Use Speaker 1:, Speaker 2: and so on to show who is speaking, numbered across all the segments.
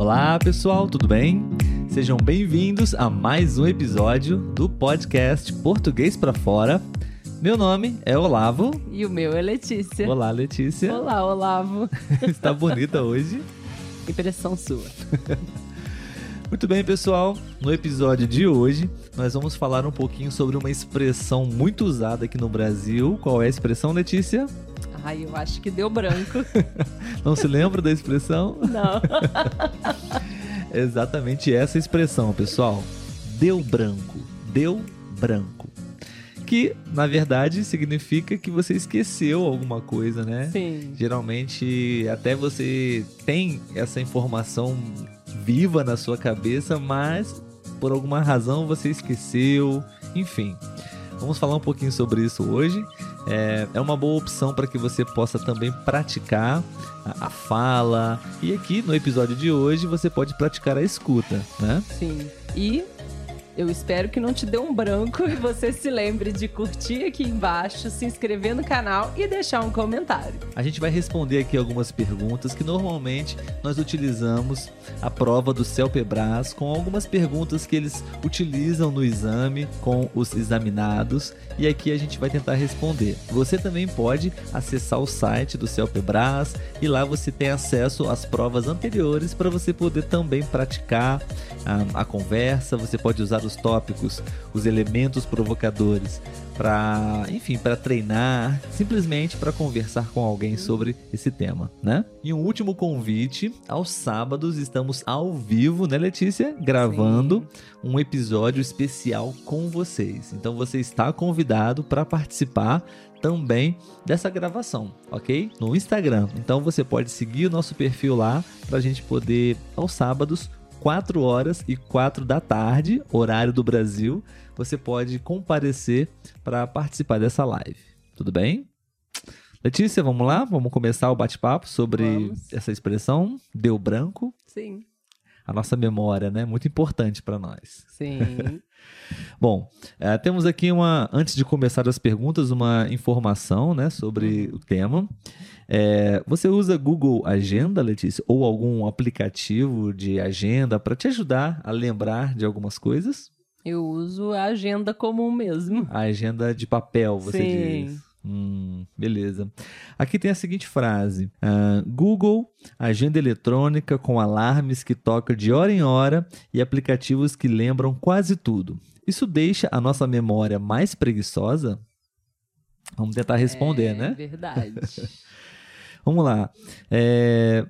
Speaker 1: Olá, pessoal, tudo bem? Sejam bem-vindos a mais um episódio do podcast Português para Fora. Meu nome é Olavo.
Speaker 2: E o meu é Letícia.
Speaker 1: Olá, Letícia.
Speaker 2: Olá, Olavo.
Speaker 1: Está bonita hoje?
Speaker 2: Impressão sua.
Speaker 1: Muito bem, pessoal. No episódio de hoje, nós vamos falar um pouquinho sobre uma expressão muito usada aqui no Brasil. Qual é a expressão, Letícia?
Speaker 2: Ai, eu acho que deu branco.
Speaker 1: Não se lembra da expressão?
Speaker 2: Não.
Speaker 1: Exatamente essa expressão, pessoal. Deu branco. Deu branco. Que, na verdade, significa que você esqueceu alguma coisa, né?
Speaker 2: Sim.
Speaker 1: Geralmente, até você tem essa informação viva na sua cabeça, mas por alguma razão você esqueceu. Enfim, vamos falar um pouquinho sobre isso hoje. É, é uma boa opção para que você possa também praticar a, a, fala. E aqui no episódio de hoje você pode praticar a escuta, né?
Speaker 2: Sim. E eu espero que não te dê um branco e você se lembre de curtir aqui embaixo, se inscrever no canal e deixar um comentário.
Speaker 1: A gente vai responder aqui algumas perguntas que normalmente nós utilizamos a prova do CELPEBRAS com algumas perguntas que eles utilizam no exame com os examinados e aqui a gente vai tentar responder. Você também pode acessar o site do CELPEBRAS e lá você tem acesso às provas anteriores para você poder também praticar a, ah, a conversa, você pode usar os tópicos, os elementos provocadores para, enfim, para treinar, simplesmente para conversar com alguém sobre esse tema, né? E um último convite, aos sábados estamos ao vivo, né, Letícia, gravando Sim. um episódio especial com vocês. Então você está convidado para participar também dessa gravação, ok? No Instagram. Então você pode seguir o nosso perfil lá para a gente poder aos sábados 4 horas e 4 da tarde, horário do Brasil, você pode comparecer para participar dessa live. Tudo bem? Letícia, vamos lá? Vamos começar o bate-papo sobre vamos. essa expressão, deu branco?
Speaker 2: Sim.
Speaker 1: A nossa memória, né? Muito importante para nós.
Speaker 2: Sim.
Speaker 1: Bom, é, temos aqui uma, antes de começar as perguntas, uma informação né, sobre uhum. o tema. É, você usa Google Agenda, Letícia, ou algum aplicativo de agenda para te ajudar a lembrar de algumas coisas?
Speaker 2: Eu uso a agenda comum mesmo.
Speaker 1: A agenda de papel, você
Speaker 2: Sim.
Speaker 1: diz. Hum, beleza. Aqui tem a seguinte frase: uh, Google, agenda eletrônica com alarmes que toca de hora em hora e aplicativos que lembram quase tudo. Isso deixa a nossa memória mais preguiçosa? Vamos tentar responder,
Speaker 2: é,
Speaker 1: né?
Speaker 2: Verdade.
Speaker 1: Vamos lá. É...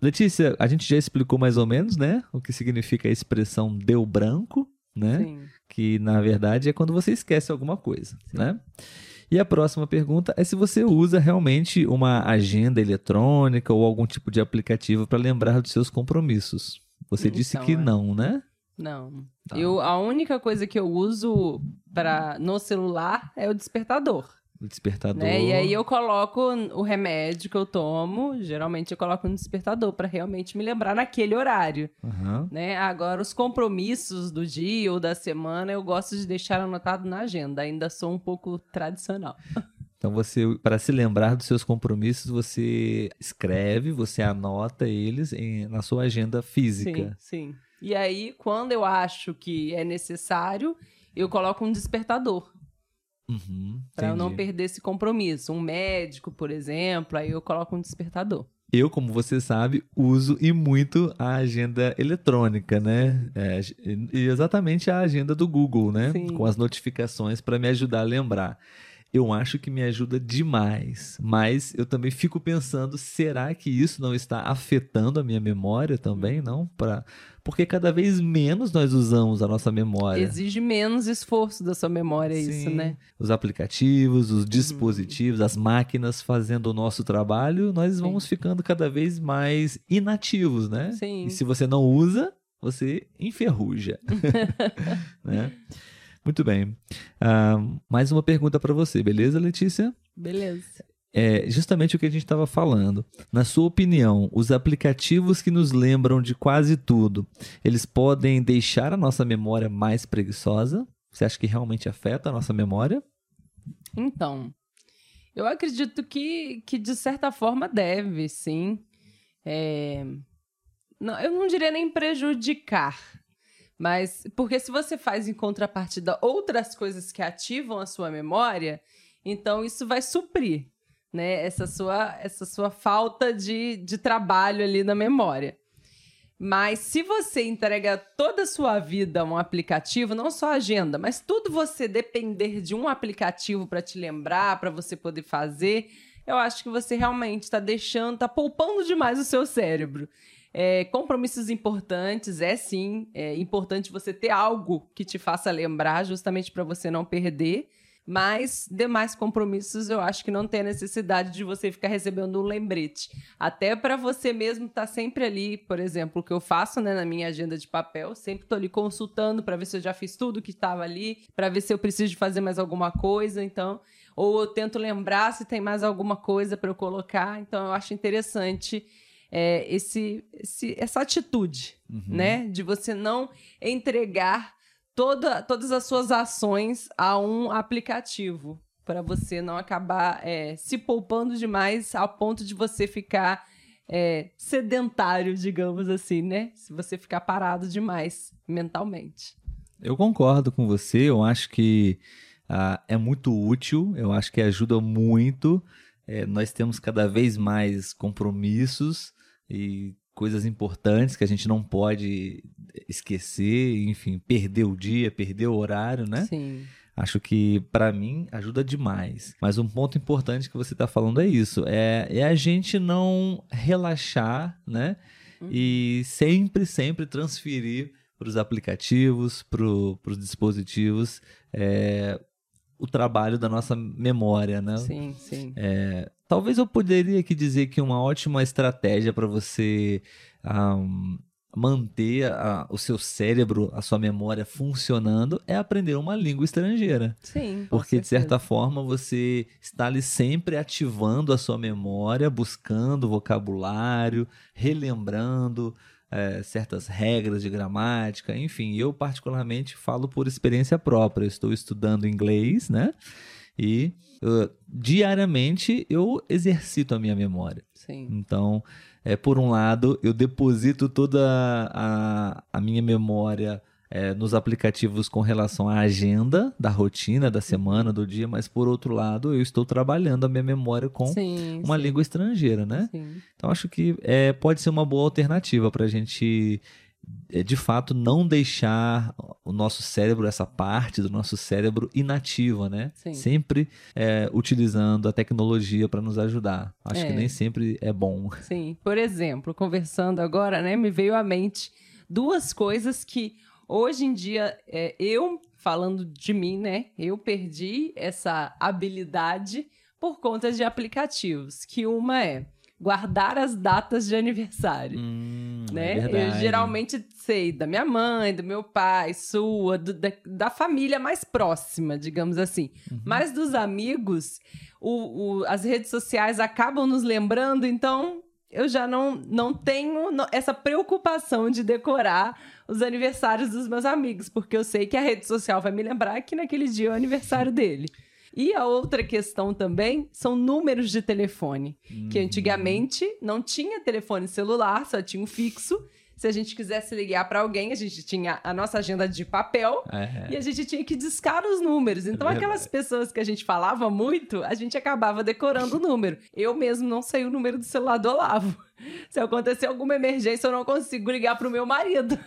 Speaker 1: Letícia, a gente já explicou mais ou menos, né? O que significa a expressão deu branco, né?
Speaker 2: Sim.
Speaker 1: Que na verdade é quando você esquece alguma coisa, Sim. né? E a próxima pergunta é se você usa realmente uma agenda eletrônica ou algum tipo de aplicativo para lembrar dos seus compromissos. Você então, disse que é. não, né?
Speaker 2: Não. Tá. Eu, a única coisa que eu uso para no celular é o despertador.
Speaker 1: O despertador.
Speaker 2: Né? E aí eu coloco o remédio que eu tomo, geralmente eu coloco no despertador para realmente me lembrar naquele horário.
Speaker 1: Uhum.
Speaker 2: Né? Agora, os compromissos do dia ou da semana eu gosto de deixar anotado na agenda. Ainda sou um pouco tradicional.
Speaker 1: Então você, para se lembrar dos seus compromissos, você escreve, você anota eles em, na sua agenda física.
Speaker 2: Sim, sim. E aí, quando eu acho que é necessário, eu coloco um despertador.
Speaker 1: Uhum,
Speaker 2: para eu não perder esse compromisso. Um médico, por exemplo, aí eu coloco um despertador.
Speaker 1: Eu, como você sabe, uso e muito a agenda eletrônica, né? É, exatamente a agenda do Google, né?
Speaker 2: Sim.
Speaker 1: Com as notificações para me ajudar a lembrar eu acho que me ajuda demais. Mas eu também fico pensando, será que isso não está afetando a minha memória também, não? Pra... Porque cada vez menos nós usamos a nossa memória.
Speaker 2: Exige menos esforço da sua memória Sim. isso, né?
Speaker 1: Os aplicativos, os dispositivos, uhum. as máquinas fazendo o nosso trabalho, nós Sim. vamos ficando cada vez mais inativos, né?
Speaker 2: Sim.
Speaker 1: E se você não usa, você enferruja. né? Muito bem. Uh, mais uma pergunta para você, beleza, Letícia?
Speaker 2: Beleza.
Speaker 1: É justamente o que a gente estava falando. Na sua opinião, os aplicativos que nos lembram de quase tudo, eles podem deixar a nossa memória mais preguiçosa? Você acha que realmente afeta a nossa memória?
Speaker 2: Então, eu acredito que, que de certa forma deve, sim. É, não, eu não diria nem prejudicar, mas porque se você faz em contrapartida outras coisas que ativam a sua memória, então isso vai suprir, né, essa sua, essa sua falta de, de trabalho ali na memória. Mas se você entrega toda a sua vida a um aplicativo, não só a agenda, mas tudo você depender de um aplicativo para te lembrar, para você poder fazer, eu acho que você realmente está deixando, está poupando demais o seu cérebro. É, compromissos importantes, é sim, é importante você ter algo que te faça lembrar, justamente para você não perder. Mas demais compromissos eu acho que não tem necessidade de você ficar recebendo um lembrete. Até para você mesmo estar tá sempre ali, por exemplo, o que eu faço né, na minha agenda de papel, sempre estou ali consultando para ver se eu já fiz tudo que estava ali, para ver se eu preciso de fazer mais alguma coisa. Então, ou eu tento lembrar se tem mais alguma coisa para eu colocar. Então, eu acho interessante é, esse, esse, essa atitude, uhum. né, de você não entregar toda, todas as suas ações a um aplicativo para você não acabar é, se poupando demais ao ponto de você ficar é, sedentário, digamos assim, né? Se você ficar parado demais mentalmente.
Speaker 1: Eu concordo com você, eu acho que uh, é muito útil, eu acho que ajuda muito. É, nós temos cada vez mais compromissos e coisas importantes que a gente não pode esquecer, enfim, perder o dia, perder o horário, né?
Speaker 2: Sim.
Speaker 1: Acho que para mim ajuda demais. Mas um ponto importante que você está falando é isso: é, é a gente não relaxar, né? Uhum. E sempre, sempre transferir para os aplicativos, para os dispositivos, é, o trabalho da nossa memória, né?
Speaker 2: Sim, sim.
Speaker 1: É, talvez eu poderia aqui dizer que uma ótima estratégia para você um, manter a, o seu cérebro, a sua memória funcionando é aprender uma língua estrangeira.
Speaker 2: Sim.
Speaker 1: Porque, de certa forma, você está ali sempre ativando a sua memória, buscando vocabulário, relembrando é, certas regras de gramática, enfim, eu particularmente falo por experiência própria. Eu estou estudando inglês, né? E uh, diariamente eu exercito a minha memória.
Speaker 2: Sim.
Speaker 1: Então, é, por um lado, eu deposito toda a, a minha memória é, nos aplicativos com relação à agenda da rotina, da semana, do dia, mas por outro lado, eu estou trabalhando a minha memória com
Speaker 2: sim,
Speaker 1: uma
Speaker 2: sim.
Speaker 1: língua estrangeira, né?
Speaker 2: Sim.
Speaker 1: Então acho que é, pode ser uma boa alternativa para a gente de fato não deixar o nosso cérebro, essa parte do nosso cérebro inativa, né?
Speaker 2: Sim.
Speaker 1: Sempre é, utilizando a tecnologia para nos ajudar. Acho é. que nem sempre é bom.
Speaker 2: Sim. Por exemplo, conversando agora, né, me veio à mente duas coisas que Hoje em dia, é, eu, falando de mim, né? Eu perdi essa habilidade por conta de aplicativos. Que uma é guardar as datas de aniversário.
Speaker 1: Hum,
Speaker 2: né?
Speaker 1: É
Speaker 2: eu geralmente sei da minha mãe, do meu pai, sua, do, da, da, família mais próxima, digamos assim. Uhum. Mas dos amigos, o, o, as redes sociais acabam nos lembrando, então eu já não, não tenho essa preocupação de decorar os aniversários dos meus amigos, porque eu sei que a rede social vai me lembrar que naquele dia é o aniversário dele. E a outra questão também são números de telefone, uhum. que antigamente não tinha telefone celular, só tinha um fixo. Se a gente quisesse ligar para alguém, a gente tinha a nossa agenda de papel é. e a gente tinha que discar os números. Então, é aquelas pessoas que a gente falava muito, a gente acabava decorando o número. Eu mesmo não sei o número do celular do Olavo. Se acontecer alguma emergência, eu não consigo ligar pro meu marido.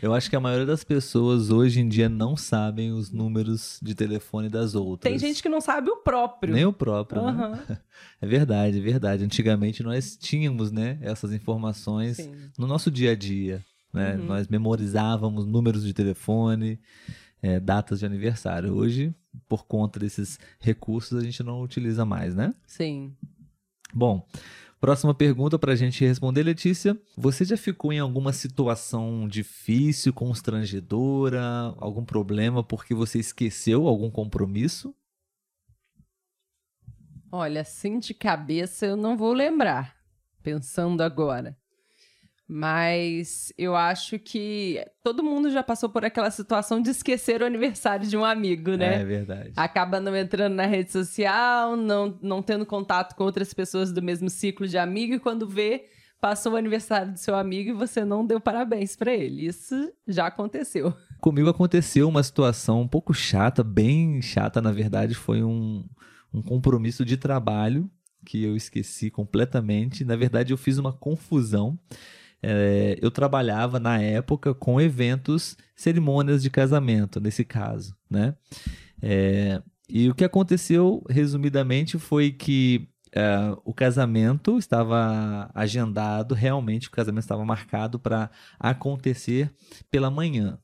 Speaker 1: Eu acho que a maioria das pessoas hoje em dia não sabem os números de telefone das outras.
Speaker 2: Tem gente que não sabe o próprio.
Speaker 1: Nem o próprio, uhum. né? É verdade, é verdade. Antigamente nós tínhamos, né, essas informações Sim. no nosso dia a dia. Né? Uhum. Nós memorizávamos números de telefone, é, datas de aniversário. Hoje, por conta desses recursos, a gente não utiliza mais, né?
Speaker 2: Sim.
Speaker 1: Bom, Próxima pergunta para a gente responder, Letícia. Você já ficou em alguma situação difícil, constrangedora, algum problema porque você esqueceu algum compromisso?
Speaker 2: Olha, assim de cabeça eu não vou lembrar, pensando agora. Mas eu acho que todo mundo já passou por aquela situação de esquecer o aniversário de um amigo, né?
Speaker 1: É verdade.
Speaker 2: Acaba não entrando na rede social, não, não tendo contato com outras pessoas do mesmo ciclo de amigo, e quando vê, passou o aniversário do seu amigo e você não deu parabéns para ele. Isso já aconteceu.
Speaker 1: Comigo aconteceu uma situação um pouco chata, bem chata, na verdade, foi um, um compromisso de trabalho que eu esqueci completamente. Na verdade, eu fiz uma confusão. É, eu trabalhava na época com eventos, cerimônias de casamento, nesse caso, né? É, e o que aconteceu, resumidamente, foi que uh, o casamento estava agendado, realmente o casamento estava marcado para acontecer pela manhã,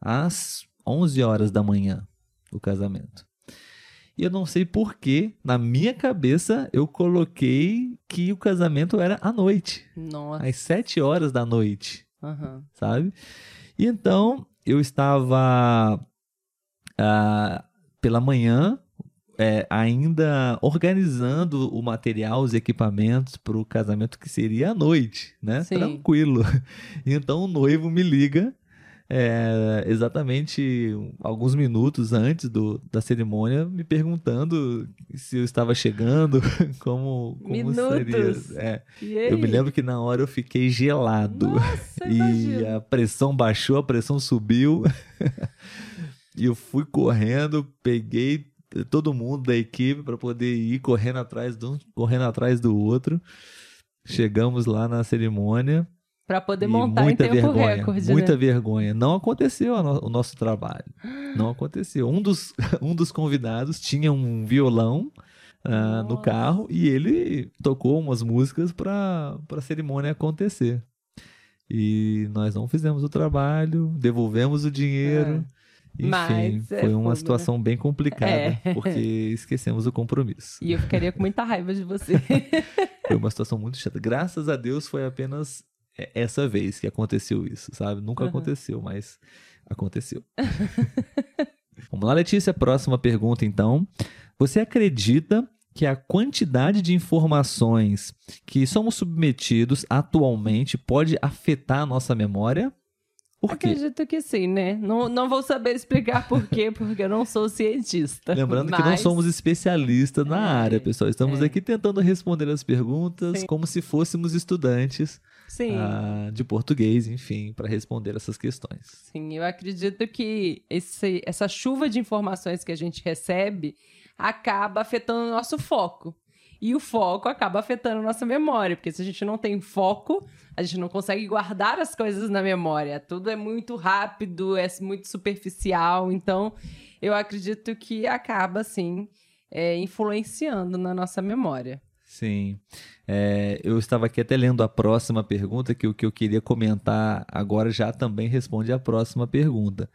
Speaker 1: às 11 horas da manhã, o casamento. E eu não sei por que, na minha cabeça, eu coloquei que o casamento era à noite.
Speaker 2: Nossa.
Speaker 1: Às 7 horas da noite.
Speaker 2: Uhum.
Speaker 1: Sabe? E então, eu estava uh, pela manhã é, ainda organizando o material, os equipamentos para o casamento que seria à noite, né?
Speaker 2: Sim.
Speaker 1: Tranquilo. Então o noivo me liga é, exatamente alguns minutos antes do, da cerimônia, me perguntando se eu estava chegando, como, como
Speaker 2: Minutos.
Speaker 1: seria. É, eu me lembro que na hora eu fiquei gelado
Speaker 2: Nossa,
Speaker 1: e
Speaker 2: imagino.
Speaker 1: a pressão baixou, a pressão subiu. e eu fui correndo, peguei todo mundo da equipe para poder ir correndo atrás de um, correndo atrás do outro. Chegamos lá na cerimônia.
Speaker 2: Para poder
Speaker 1: e
Speaker 2: montar
Speaker 1: muita
Speaker 2: em tempo
Speaker 1: vergonha,
Speaker 2: recorde,
Speaker 1: muita
Speaker 2: né?
Speaker 1: vergonha. Não aconteceu no- o nosso trabalho. Não aconteceu. Um dos, um dos convidados tinha um violão ah, no carro e ele tocou umas músicas para a cerimônia acontecer. E nós não fizemos o trabalho, devolvemos o dinheiro. Enfim,
Speaker 2: Mas é
Speaker 1: foi uma
Speaker 2: né?
Speaker 1: situação bem complicada,
Speaker 2: É.
Speaker 1: porque esquecemos o compromisso.
Speaker 2: E eu ficaria com muita raiva de você.
Speaker 1: Foi uma situação muito chata. Graças a Deus foi apenas é, essa vez que aconteceu isso, sabe? Nunca
Speaker 2: Uhum.
Speaker 1: aconteceu, mas aconteceu. Vamos lá, Letícia. Próxima pergunta, então. Você acredita que a quantidade de informações que somos submetidos atualmente pode afetar a nossa memória?
Speaker 2: Acredito que sim, né? Não, não vou saber explicar por quê, porque eu não sou cientista.
Speaker 1: Lembrando que não
Speaker 2: Mas-
Speaker 1: somos especialistas na
Speaker 2: É,
Speaker 1: área, pessoal. Estamos
Speaker 2: é.
Speaker 1: aqui tentando responder as perguntas
Speaker 2: Sim.
Speaker 1: como se fôssemos estudantes
Speaker 2: Sim.
Speaker 1: ah, de português, enfim, para responder essas questões.
Speaker 2: Sim, eu acredito que esse, essa chuva de informações que a gente recebe acaba afetando o nosso foco. E o foco acaba afetando a nossa memória, porque se a gente não tem foco, a gente não consegue guardar as coisas na memória. Tudo é muito rápido, é muito superficial. Então, eu acredito que acaba, assim, é, influenciando na nossa memória.
Speaker 1: Sim. É, eu estava aqui até lendo a próxima pergunta, que o que eu queria comentar agora já também responde à próxima pergunta.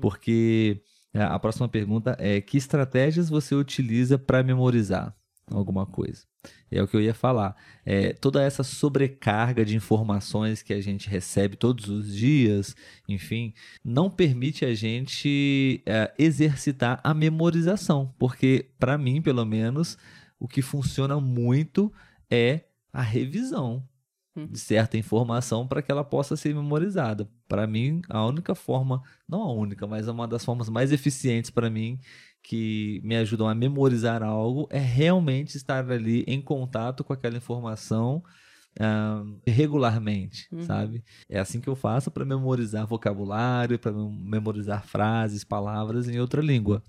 Speaker 1: Porque é, a próxima pergunta é: que estratégias você utiliza para memorizar alguma coisa? É o que eu ia falar. É, toda essa sobrecarga de informações que a gente recebe todos os dias, enfim, não permite a gente é, exercitar a memorização. Porque, para mim, pelo menos, o que funciona muito é a revisão
Speaker 2: Uhum.
Speaker 1: de certa informação para que ela possa ser memorizada. Para mim, a única forma, não a única, mas uma das formas mais eficientes para mim que me ajudam a memorizar algo é realmente estar ali em contato com aquela informação regularmente,
Speaker 2: Uhum.
Speaker 1: sabe? É assim que eu faço para memorizar vocabulário, para memorizar frases, palavras em outra língua.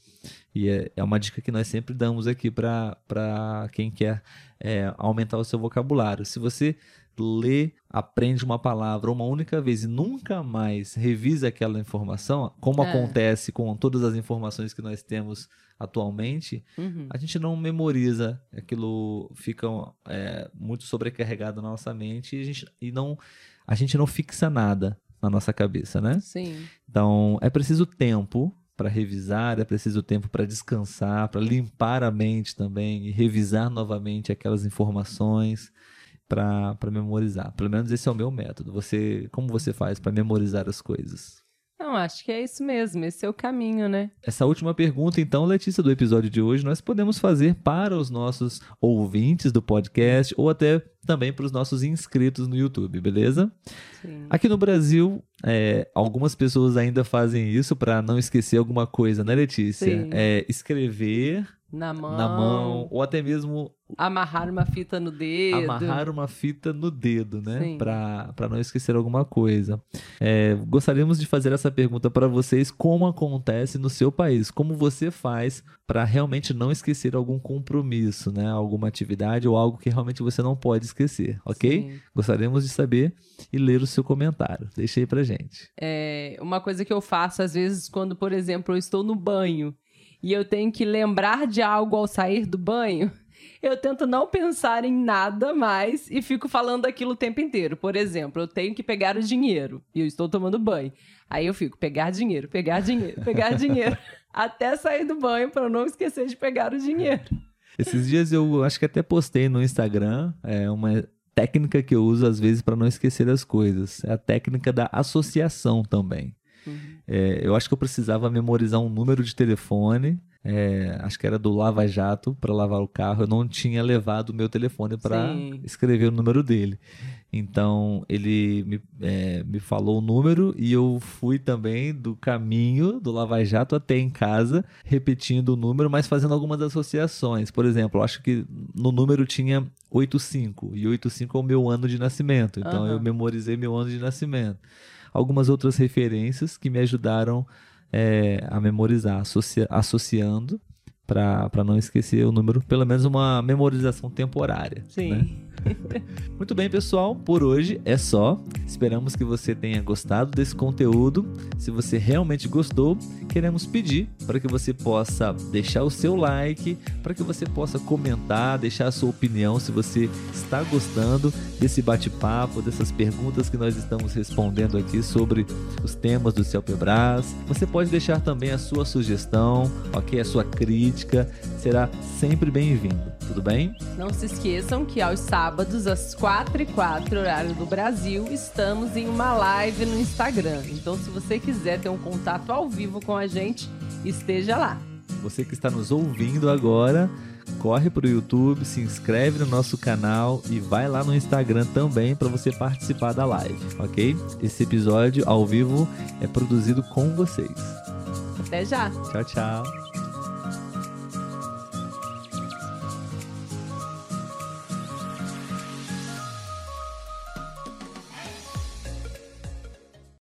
Speaker 1: E é, é uma dica que nós sempre damos aqui para quem quer é, aumentar o seu vocabulário. Se você lê, aprende uma palavra uma única vez e nunca mais revisa aquela informação, como
Speaker 2: É.
Speaker 1: acontece com todas as informações que nós temos atualmente,
Speaker 2: Uhum.
Speaker 1: a gente não memoriza, aquilo fica é, muito sobrecarregado na nossa mente e a gente, e não, a gente não fixa nada na nossa cabeça, né?
Speaker 2: Sim.
Speaker 1: Então, é preciso tempo para revisar, é preciso tempo para descansar, para limpar a mente também e revisar novamente aquelas informações para memorizar. Pelo menos esse é o meu método. Você, como você faz para memorizar as coisas?
Speaker 2: Não, acho que é isso mesmo. Esse é o caminho, né?
Speaker 1: Essa última pergunta, então, Letícia, do episódio de hoje, nós podemos fazer para os nossos ouvintes do podcast ou até também para os nossos inscritos no YouTube, beleza?
Speaker 2: Sim.
Speaker 1: Aqui no Brasil, é, algumas pessoas ainda fazem isso para não esquecer alguma coisa, né, Letícia?
Speaker 2: Sim.
Speaker 1: É escrever
Speaker 2: Na mão.
Speaker 1: na mão, ou até mesmo
Speaker 2: Amarrar uma fita no dedo.
Speaker 1: amarrar uma fita no dedo, né? Pra não esquecer alguma coisa. É, gostaríamos de fazer essa pergunta para vocês: como acontece no seu país? Como você faz para realmente não esquecer algum compromisso, né? Alguma atividade ou algo que realmente você não pode esquecer, ok?
Speaker 2: Sim.
Speaker 1: Gostaríamos de saber e ler o seu comentário. Deixa aí pra gente.
Speaker 2: É, uma coisa que eu faço às vezes quando, por exemplo, eu estou no banho e eu tenho que lembrar de algo ao sair do banho, eu tento não pensar em nada mais e fico falando aquilo o tempo inteiro. Por exemplo, eu tenho que pegar o dinheiro e eu estou tomando banho. Aí eu fico pegar dinheiro, pegar dinheiro, pegar dinheiro, até sair do banho para eu não esquecer de pegar o dinheiro.
Speaker 1: Esses dias eu acho que até postei no Instagram é uma técnica que eu uso às vezes para não esquecer as coisas. É a técnica da associação também. É, eu acho que eu precisava memorizar um número de telefone. é, acho que era do Lava Jato para lavar o carro. Eu não tinha levado o meu telefone para escrever o número dele. Então ele me, é, me falou o número e eu fui também do caminho do Lava Jato até em casa, repetindo o número, mas fazendo algumas associações. Por exemplo, acho que no número tinha 85 e 85 é o meu ano de nascimento. Então
Speaker 2: Aham.
Speaker 1: eu memorizei meu ano de nascimento. Algumas outras referências que me ajudaram é, a memorizar, associa- associando para não esquecer o número, pelo menos uma memorização temporária.
Speaker 2: Sim.
Speaker 1: né? Muito bem, pessoal, por hoje é só. Esperamos que você tenha gostado desse conteúdo. Se você realmente gostou, queremos pedir para que você possa deixar o seu like, para que você possa comentar, deixar a sua opinião se você está gostando desse bate-papo, dessas perguntas que nós estamos respondendo aqui sobre os temas do Celpebras. Você pode deixar também a sua sugestão, ok? A sua crítica será sempre bem-vindo. Tudo bem?
Speaker 2: Não se esqueçam que aos sábados, às 4 e 4 horário do Brasil, estamos em uma live no Instagram. Então, se você quiser ter um contato ao vivo com a gente, esteja lá.
Speaker 1: Você que está nos ouvindo agora, corre para o YouTube, se inscreve no nosso canal e vai lá no Instagram também para você participar da live, ok? Esse episódio ao vivo é produzido com vocês.
Speaker 2: Até já!
Speaker 1: Tchau, tchau.